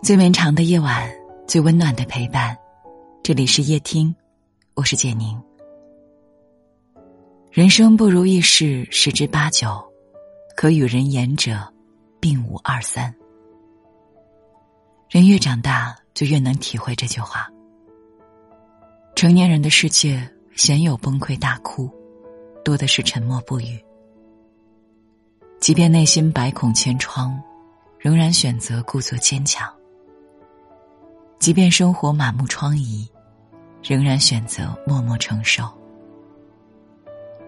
最绵长的夜晚，最温暖的陪伴。这里是夜听，我是简宁。人生不如意事十之八九，可与人言者，并无二三。人越长大，就越能体会这句话。成年人的世界，鲜有崩溃大哭，多的是沉默不语。即便内心百孔千疮，仍然选择故作坚强。即便生活满目疮痍，仍然选择默默承受。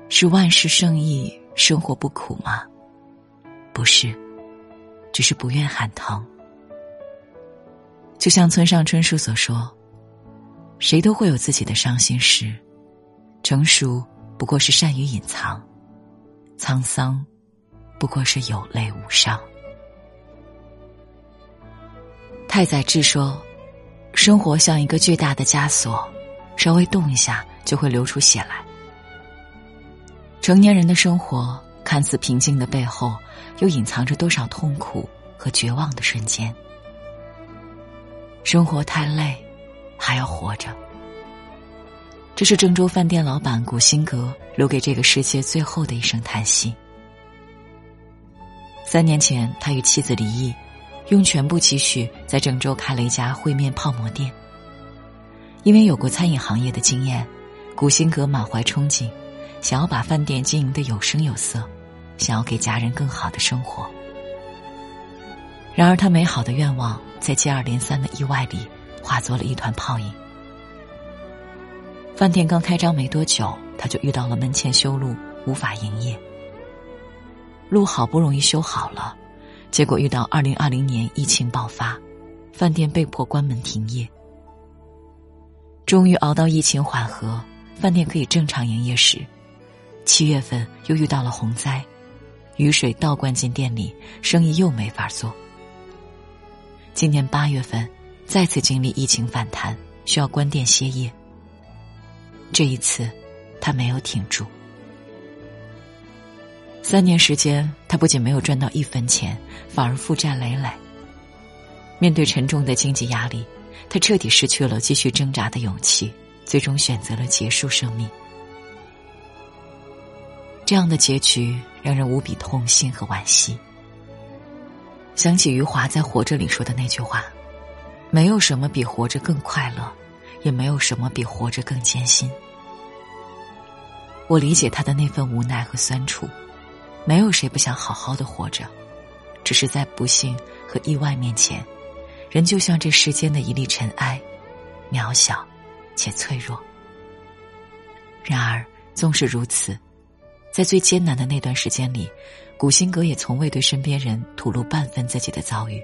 是万事胜意，生活不苦吗？不是，只是不愿喊疼。就像村上春树所说：“谁都会有自己的伤心事，成熟不过是善于隐藏，沧桑不过是有泪无伤。”太宰治说。生活像一个巨大的枷锁，稍微动一下就会流出血来。成年人的生活看似平静的背后，又隐藏着多少痛苦和绝望的瞬间。生活太累，还要活着。这是郑州饭店老板古新阁留给这个世界最后的一声叹息。三年前，他与妻子离异。用全部积蓄在郑州开了一家烩面泡馍店。因为有过餐饮行业的经验，古新阁满怀憧憬，想要把饭店经营的有声有色，想要给家人更好的生活。然而，他美好的愿望在接二连三的意外里化作了一团泡影。饭店刚开张没多久，他就遇到了门前修路，无法营业。路好不容易修好了。结果遇到二零二零年疫情爆发，饭店被迫关门停业。终于熬到疫情缓和，饭店可以正常营业时，七月份又遇到了洪灾，雨水倒灌进店里，生意又没法做。今年八月份，再次经历疫情反弹，需要关店歇业。这一次，他没有挺住。三年时间，他不仅没有赚到一分钱，反而负债累累。面对沉重的经济压力，他彻底失去了继续挣扎的勇气，最终选择了结束生命。这样的结局让人无比痛心和惋惜。想起余华在《活着》里说的那句话：“没有什么比活着更快乐，也没有什么比活着更艰辛。”我理解他的那份无奈和酸楚。没有谁不想好好的活着，只是在不幸和意外面前，人就像这世间的一粒尘埃，渺小且脆弱。然而，纵使如此，在最艰难的那段时间里，古新阁也从未对身边人吐露半分自己的遭遇，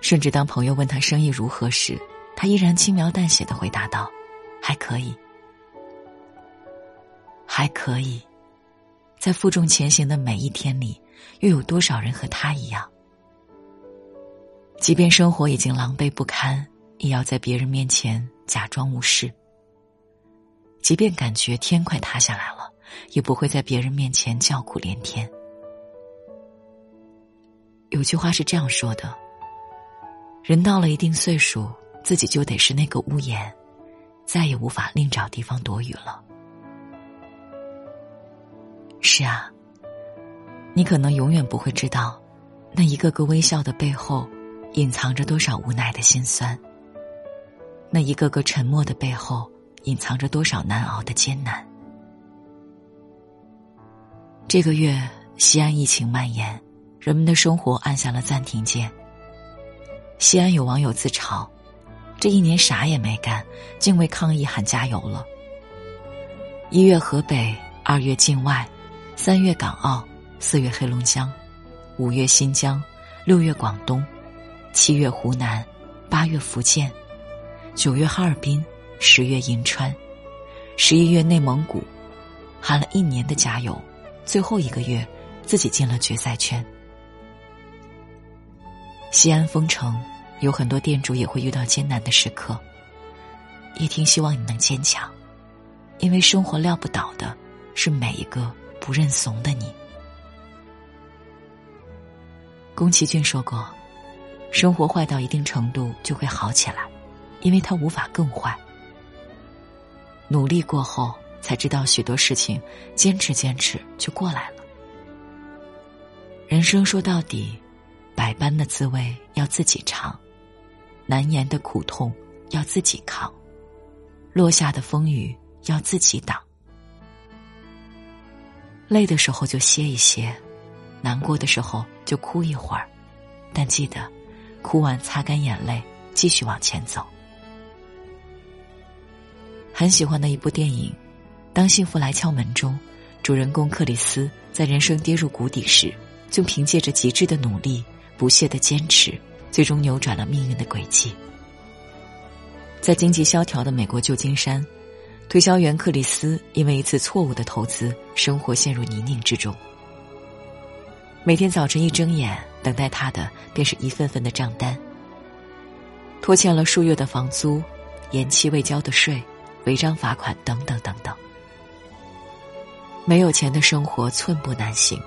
甚至当朋友问他生意如何时，他依然轻描淡写的回答道：“还可以，还可以。”在负重前行的每一天里，又有多少人和他一样？即便生活已经狼狈不堪，也要在别人面前假装无事；即便感觉天快塌下来了，也不会在别人面前叫苦连天。有句话是这样说的：人到了一定岁数，自己就得是那个屋檐，再也无法另找地方躲雨了。是啊，你可能永远不会知道，那一个个微笑的背后，隐藏着多少无奈的心酸；那一个个沉默的背后，隐藏着多少难熬的艰难。这个月，西安疫情蔓延，人们的生活按下了暂停键。西安有网友自嘲：“这一年啥也没干，竟为抗疫喊加油了。”一月河北，二月境外。三月港澳，四月黑龙江，五月新疆，六月广东，七月湖南，八月福建，九月哈尔滨，十月银川，十一月内蒙古，喊了一年的加油，最后一个月，自己进了决赛圈。西安封城，有很多店主也会遇到艰难的时刻。叶听希望你能坚强，因为生活撂不倒的是每一个。不认怂的你，宫崎骏说过：“生活坏到一定程度就会好起来，因为它无法更坏。努力过后，才知道许多事情，坚持坚持就过来了。人生说到底，百般的滋味要自己尝，难言的苦痛要自己扛，落下的风雨要自己挡。累的时候就歇一歇，难过的时候就哭一会儿，但记得，哭完擦干眼泪，继续往前走。很喜欢的一部电影《当幸福来敲门》中，主人公克里斯在人生跌入谷底时，就凭借着极致的努力、不懈的坚持，最终扭转了命运的轨迹。在经济萧条的美国旧金山，推销员克里斯因为一次错误的投资，生活陷入泥泞之中。每天早晨一睁眼，等待他的便是一份份的账单：拖欠了数月的房租，延期未交的税。违章罚款等等等等，没有钱的生活寸步难行。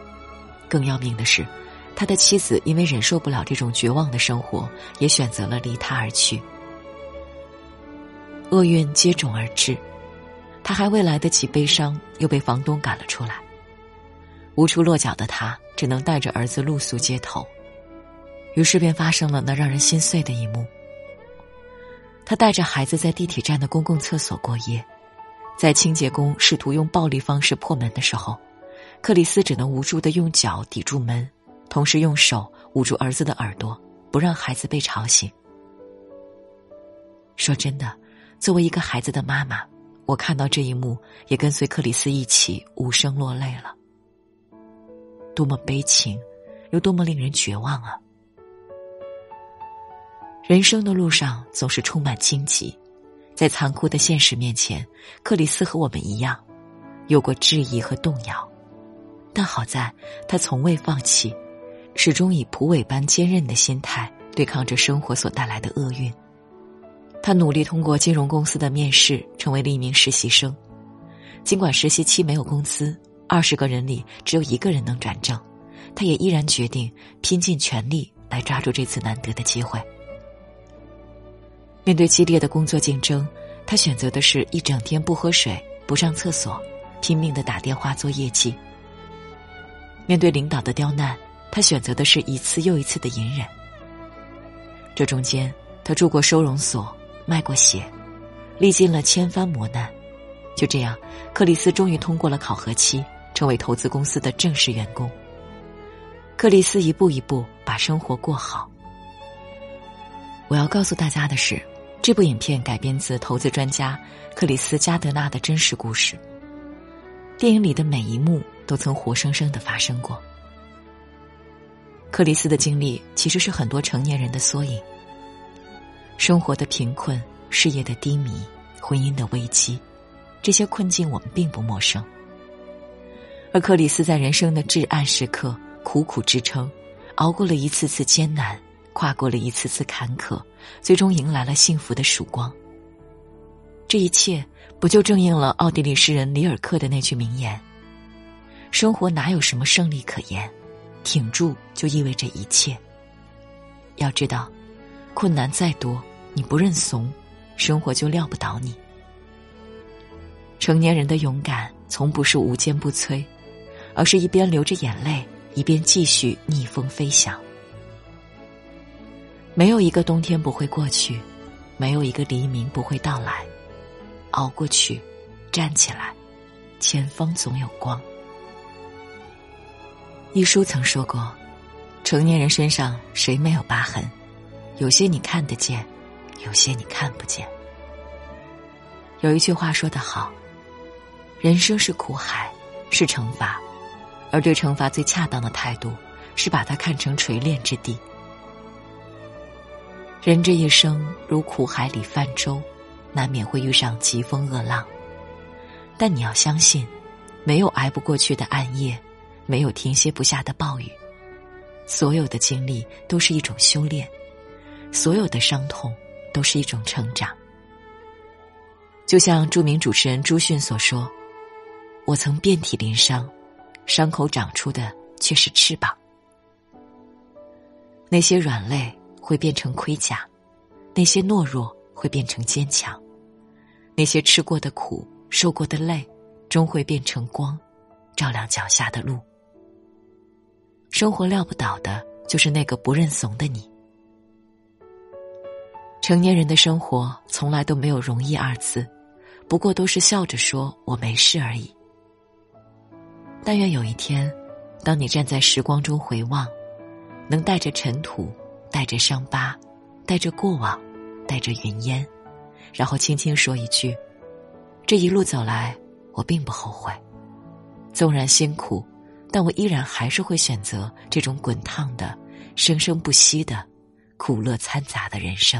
更要命的是，他的妻子因为忍受不了这种绝望的生活，也选择了离他而去。厄运接踵而至，他还未来得及悲伤，又被房东赶了出来。无处落脚的他，只能带着儿子露宿街头。于是便发生了那让人心碎的一幕。他带着孩子在地铁站的公共厕所过夜，在清洁工试图用暴力方式破门的时候，克里斯只能无助的用脚抵住门，同时用手捂住儿子的耳朵，不让孩子被吵醒。说真的，作为一个孩子的妈妈，我看到这一幕，也跟随克里斯一起无声落泪了。多么悲情，又多么令人绝望啊！人生的路上总是充满荆棘，在残酷的现实面前，克里斯和我们一样，有过质疑和动摇，但好在他从未放弃，始终以蒲苇般坚韧的心态对抗着生活所带来的厄运。他努力通过金融公司的面试，成为了一名实习生。尽管实习期没有工资，二十个人里只有一个人能转正，他也依然决定拼尽全力来抓住这次难得的机会。面对激烈的工作竞争，他选择的是一整天不喝水、不上厕所，拼命的打电话做业绩。面对领导的刁难，他选择的是一次又一次的隐忍。这中间，他住过收容所，卖过血，历尽了千番磨难。就这样，克里斯终于通过了考核期，成为投资公司的正式员工。克里斯一步一步把生活过好。我要告诉大家的是。这部影片改编自投资专家克里斯加德纳的真实故事。电影里的每一幕都曾活生生的发生过。克里斯的经历其实是很多成年人的缩影。生活的贫困、事业的低迷、婚姻的危机，这些困境我们并不陌生。而克里斯在人生的至暗时刻苦苦支撑，熬过了一次次艰难。跨过了一次次坎坷，最终迎来了幸福的曙光。这一切不就正应了奥地利诗人里尔克的那句名言：“生活哪有什么胜利可言，挺住就意味着一切。”要知道，困难再多，你不认怂，生活就撂不倒你。成年人的勇敢，从不是无坚不摧，而是一边流着眼泪，一边继续逆风飞翔。没有一个冬天不会过去，没有一个黎明不会到来。熬过去，站起来，前方总有光。一书曾说过：“成年人身上谁没有疤痕？有些你看得见，有些你看不见。”有一句话说得好：“人生是苦海，是惩罚，而对惩罚最恰当的态度，是把它看成锤炼之地。”人这一生如苦海里泛舟，难免会遇上疾风恶浪。但你要相信，没有挨不过去的暗夜，没有停歇不下的暴雨。所有的经历都是一种修炼，所有的伤痛都是一种成长。就像著名主持人朱迅所说：“我曾遍体鳞伤，伤口长出的却是翅膀。那些软肋。”会变成盔甲，那些懦弱会变成坚强，那些吃过的苦、受过的累，终会变成光，照亮脚下的路。生活撂不倒的，就是那个不认怂的你。成年人的生活从来都没有容易二字，不过都是笑着说我没事而已。但愿有一天，当你站在时光中回望，能带着尘土，带着伤疤，带着过往，带着云烟，然后轻轻说一句：“这一路走来，我并不后悔，纵然辛苦。”但我依然还是会选择这种滚烫的、生生不息的、苦乐掺杂的人生。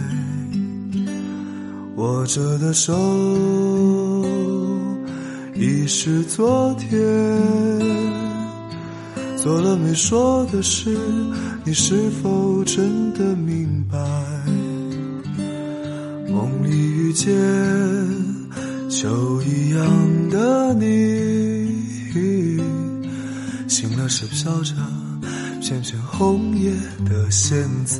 握着的手，已是昨天。做了没说的事，你是否真的明白？梦里遇见秋一样的你。醒了是飘着片片红叶的现在，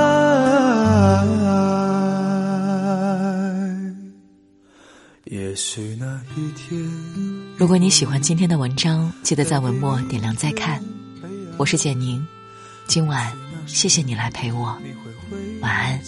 如果你喜欢今天的文章，记得在文末点亮再看。我是简宁，今晚谢谢你来陪我，晚安。